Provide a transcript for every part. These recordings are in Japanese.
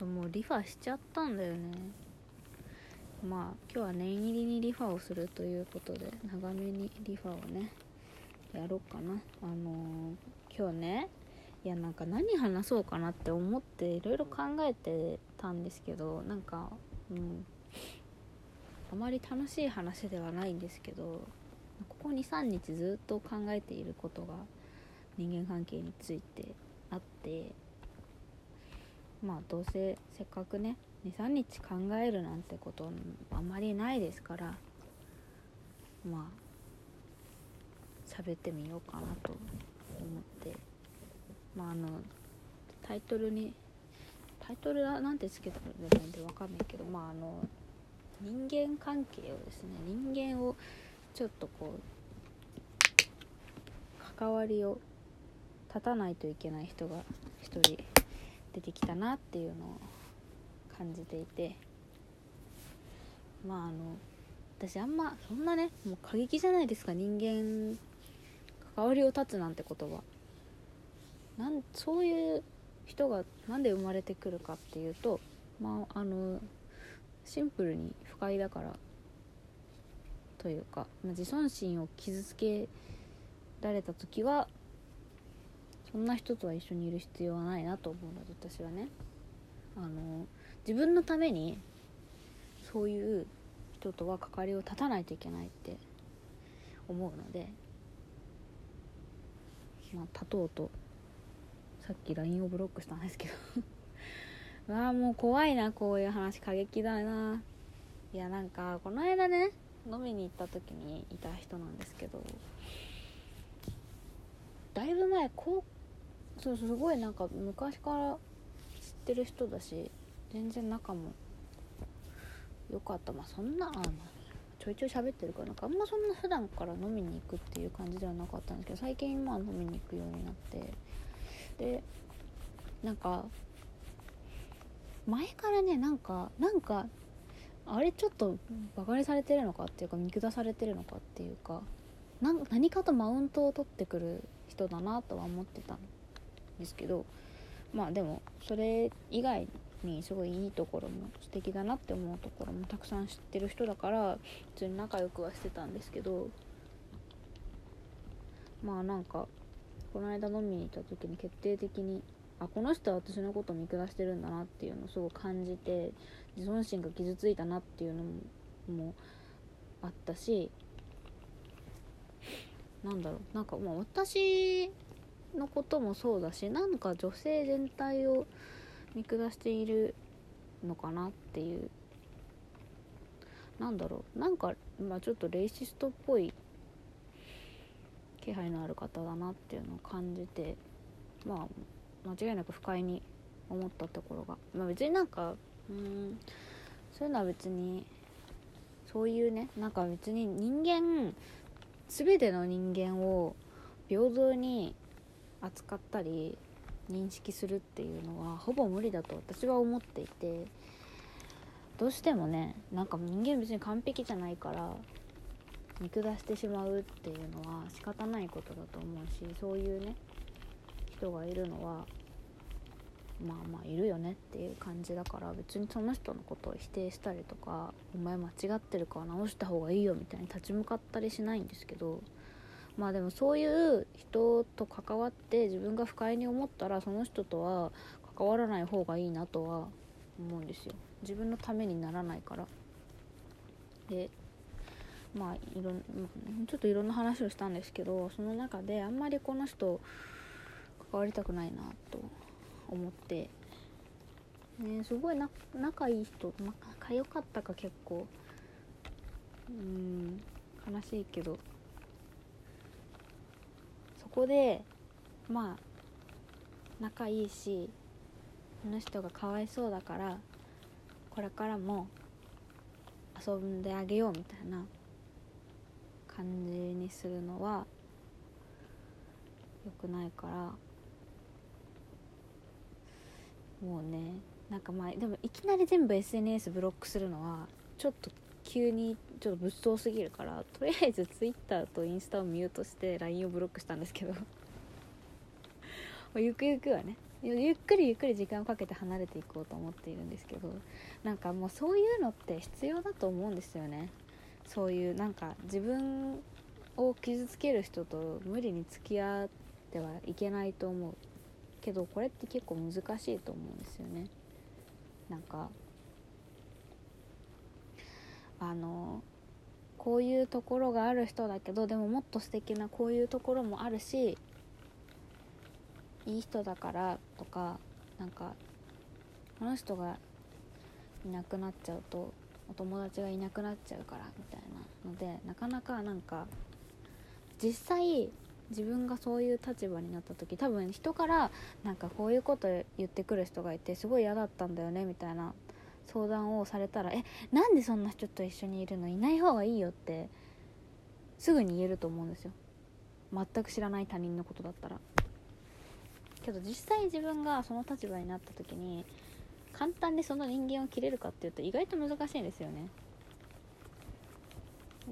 ともうリファしちゃったんだよね。まあ今日は念入りにリファをするということで長めにリファをねやろうかな。あのー今日ねいやなんか何話そうかなって思っていろいろ考えてたんですけどなんかうんあまり楽しい話ではないんですけどここ23日ずっと考えていることが人間関係についてあってまあどうせせっかくね23日考えるなんてことあまりないですからまあ喋ってみようかなと思って。まああのタイトルにタイトルはなんてつけたらいいんでわかんないけどまああの人間関係をですね人間をちょっとこう関わりを立たないといけない人が一人出てきたなっていうのを感じていて。まああの私あんまそんなねもう過激じゃないですか人間関わりを立つなんて言葉なんそういう人がなんで生まれてくるかっていうとまああのシンプルに不快だから。というか、まあ自尊心を傷つけられた時はそんな人とは一緒にいる必要はないなと思うので私はね。あの自分のためにそういう人とは関わりを立たないといけないって思うのでまあ立とうとさっき LINE をブロックしたんですけど。うわあもう怖いなこういう話過激だな。いやなんかこの間ね飲みに行った時にいた人なんですけどだいぶ前こうそうすごいなんか昔から知ってる人だし全然仲も良かった。まあそんなあちょいちょい喋ってるからなんかあんまそんな普段から飲みに行くっていう感じではなかったんですけど最近まあ飲みに行くようになってでなんか前からねなんかなんかあれちょっとバカにされてるのかっていうか見下されてるのかっていうか何かとマウントを取ってくる人だなとは思ってたんですけどまあでもそれ以外にすごいいいところも素敵だなって思うところもたくさん知ってる人だから普通に仲良くはしてたんですけどまあなんかこの間飲みに行った時に決定的にあこの人は私のこと見下してるんだなっていうのをすごく感じて自尊心が傷ついたなっていうのももあったしなんだろうなんかまあ私のこともそうだしなんか女性全体を見下しているのかなっていうなんだろうなんか、まあ、ちょっとレイシストっぽい気配のある方だなっていうのを感じてまあ間違いなく不快に思ったところが、まあ、別になんかうんそういうのは別にそういうねなんか別に人間全ての人間を平等に扱ったり認識するっていうのはほぼ無理だと私は思っていてどうしてもねなんか人間別に完璧じゃないから見下してしまうっていうのは仕方ないことだと思うしそういうね人がいるのはまあまあいるよねっていう感じだから別にその人のことを否定したりとかお前間違ってるから直した方がいいよみたいに立ち向かったりしないんですけどまあでもそういう人と関わって自分が不快に思ったらその人とは関わらない方がいいなとは思うんですよ。自分のためにならないから。でまあいろんちょっといろんな話をしたんですけどその中であんまりこの人関わりたくないなと思って。ねすごいな仲いい人仲良かったか結構。うん悲しいけど。こでまあ仲いいしこの人がかわいそうだからこれからも遊んであげようみたいな感じにするのは良くないから。もうねなんかまあでもいきなり全部 SNS ブロックするのはちょっと急にちょっと物騒すぎるからとりあえず Twitter とインスタをミュートして LINE をブロックしたんですけど。ゆくゆくはねゆっくりゆっくり時間をかけて離れていこうと思っているんですけどなんかもうそういうのって必要だと思うんですよね。そういうなんか自分を傷つける人と無理に付き合ってはいけないと思う。けどこれって結構難しいと思うんですよね。なんかあのこういうところがある人だけどでももっと素敵なこういうところもあるしいい人だからとかなんかこの人がいなくなっちゃうとお友達がいなくなっちゃうからみたいなのでなかなかなんか実際自分がそういう立場になった時多分人からなんかこういうこと言ってくる人がいてすごい嫌だったんだよねみたいな相談をされたら「えなんでそんな人と一緒にいるの？いない方がいいよ」ってすぐに言えると思うんですよ。全く知らない他人のことだったら。けど実際自分がその立場になった時に簡単にその人間を切れるかっていうと意外と難しいんですよね。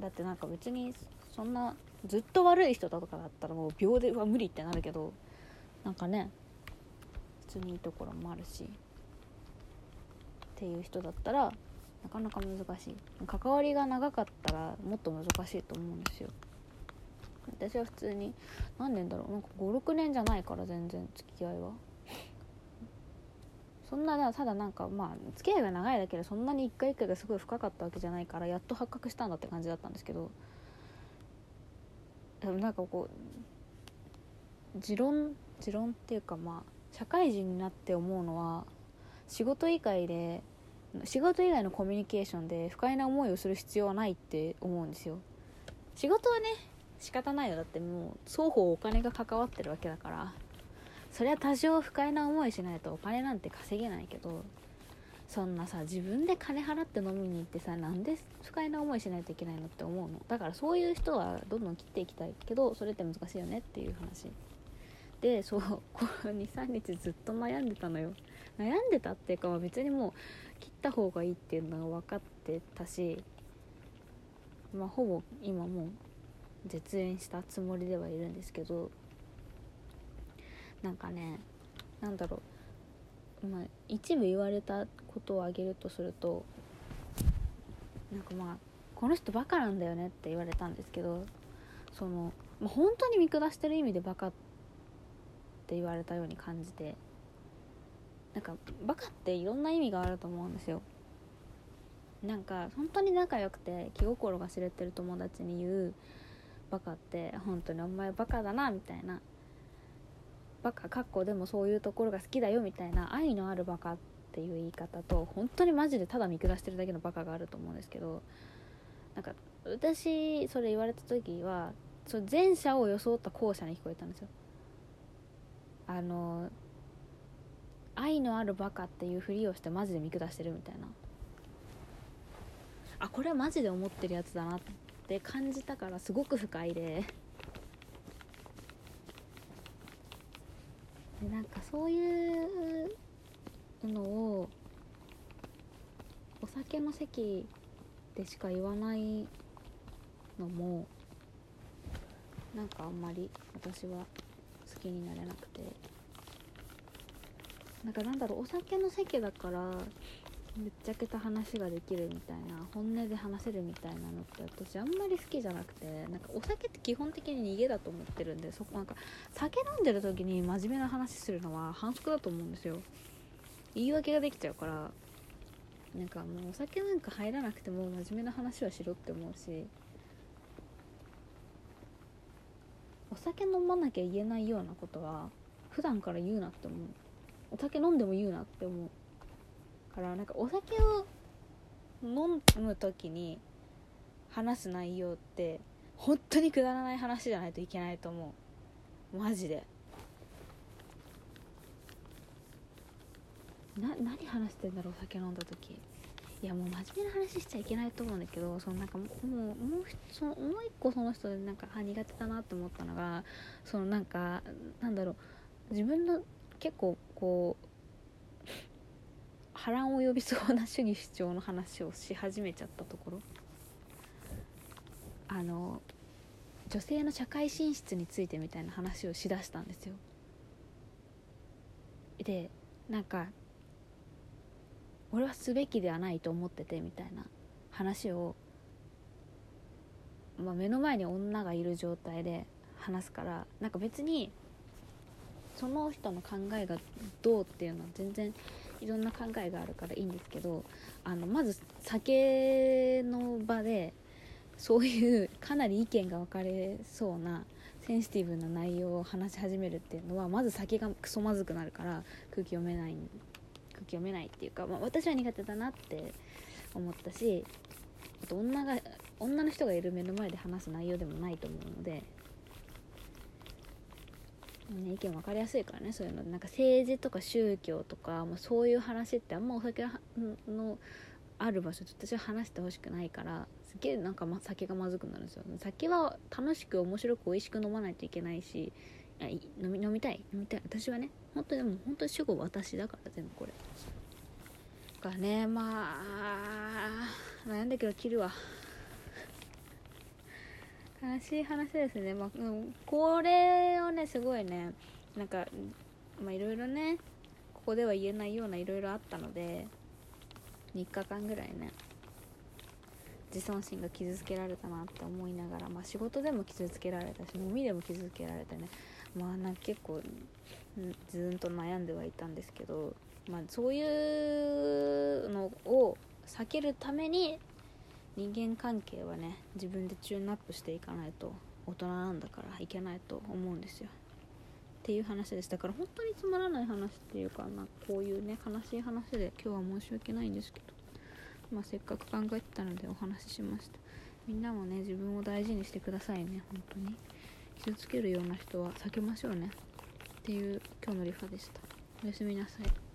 だってなんか別にそんなずっと悪い人だとかだったらもう秒では無理ってなるけどなんかね普通にいいところもあるし。っていう人だったらなかなか難しい。関わりが長かったらもっと難しいと思うんですよ。私は普通に何年だろう。なんか56年じゃないから全然付き合いは。そんなただなんかまあ付き合いが長いだけでそんなに一回一回がすごい深かったわけじゃないからやっと発覚したんだって感じだったんですけど。でもなんかこう持論持論っていうかまあ社会人になって思うのは仕事以外で仕事以外のコミュニケーションで不快な思いをする必要はないって思うんですよ。仕事はね仕方ないよだってもう双方お金が関わってるわけだから。そりゃ多少不快な思いしないとお金なんて稼げないけどそんなさ自分で金払って飲みに行ってさなんで不快な思いしないといけないのって思うの？だからそういう人はどんどん切っていきたいけどそれって難しいよねっていう話。でそうこの23日ずっと悩んでたのよ。悩んでたっていうか、別にもう切った方がいいっていうのが分かってたしまあほぼ今もう絶縁したつもりではいるんですけどなんかねなんだろう、まあ、一部言われたことを挙げるとするとなんかまあこの人バカなんだよねって言われたんですけどその、まあ、本当に見下してる意味でバカって言われたように感じて。なんかバカっていろんな意味があると思うんですよ。なんか本当に仲良くて気心が知れてる友達に言うバカって本当にお前バカだなみたいな。バカかっこでもそういうところが好きだよみたいな愛のあるバカっていう言い方と本当にマジでただ見下してるだけのバカがあると思うんですけどなんか私それ言われた時はその前者を装った後者に聞こえたんですよ。あの愛のあるバカっていうふりをしてマジで見下してるみたいな。あこれはマジで思ってるやつだなって感じたからすごく不快で。でなんかそういうのをお酒の席でしか言わないのもなんかあんまり私は好きになれなくて。なんかなんだろうお酒の席だからぶっちゃけた話ができるみたいな本音で話せるみたいなのって私あんまり好きじゃなくてなんかお酒って基本的に逃げだと思ってるんでそこなんか酒飲んでる時に真面目な話するのは反則だと思うんですよ。言い訳ができちゃうからなんかもうお酒なんか入らなくても真面目な話はしろって思うしお酒飲まなきゃ言えないようなことは普段から言うなって思う。お酒飲んでも言うなって思うからなんかお酒を飲む時に話す内容って本当にくだらない話じゃないといけないと思う。マジで。な何話してんだろうお酒飲んだ時。いやもう真面目な話しちゃいけないと思うんだけどそのなんかもうもうそのもう一個その人でなんかあ苦手だなと思ったのがそのなんかなんだろう。自分の結構こう波乱を呼びそうな主義主張の話をし始めちゃったところ。あの女性の社会進出についてみたいな話をしだしたんですよ。でなんか俺はすべきではないと思っててみたいな話を、まあ、目の前に女がいる状態で話すからなんか別にその人の考えがどうっていうのは全然いろんな考えがあるからいいんですけどあのまず酒の場でそういうかなり意見が分かれそうなセンシティブな内容を話し始めるっていうのはまず酒がクソまずくなるから空気読めない空気読めないっていうか、まあ、私は苦手だなって思ったしあと女が女の人がいる目の前で話す内容でもないと思うので、ね、意見分かりやすいからねそういうの。なんか政治とか宗教とか、まあ、そういう話ってあんまお酒のある場所と私は話してほしくないからすげえなんか、ま、酒がまずくなるんですよ。酒は楽しく面白く美味しく飲まないといけないし飲み飲みたい飲みたい。私はね本当にでも本当に主語私だから全部これ。がねまあ悩んだけど切るわ。悲しい話ですね。まあこれをねすごいねなんかまあいろいろねここでは言えないようないろいろあったので3日間ぐらいね自尊心が傷つけられたなって思いながら、まあ、仕事でも傷つけられたし飲みでも傷つけられてねまあなんか結構ずーんと悩んではいたんですけど、まあ、そういうのを避けるために人間関係はね自分でチューンアップしていかないと大人なんだからいけないと思うんですよ。っていう話です。だから本当につまらない話っていうか、まあ、こういうね悲しい話で今日は申し訳ないんですけど、まあ、せっかく考えてたのでお話ししました。みんなもね自分を大事にしてくださいね。本当に。傷つけるような人は避けましょうね。っていう今日のリファでした。おやすみなさい。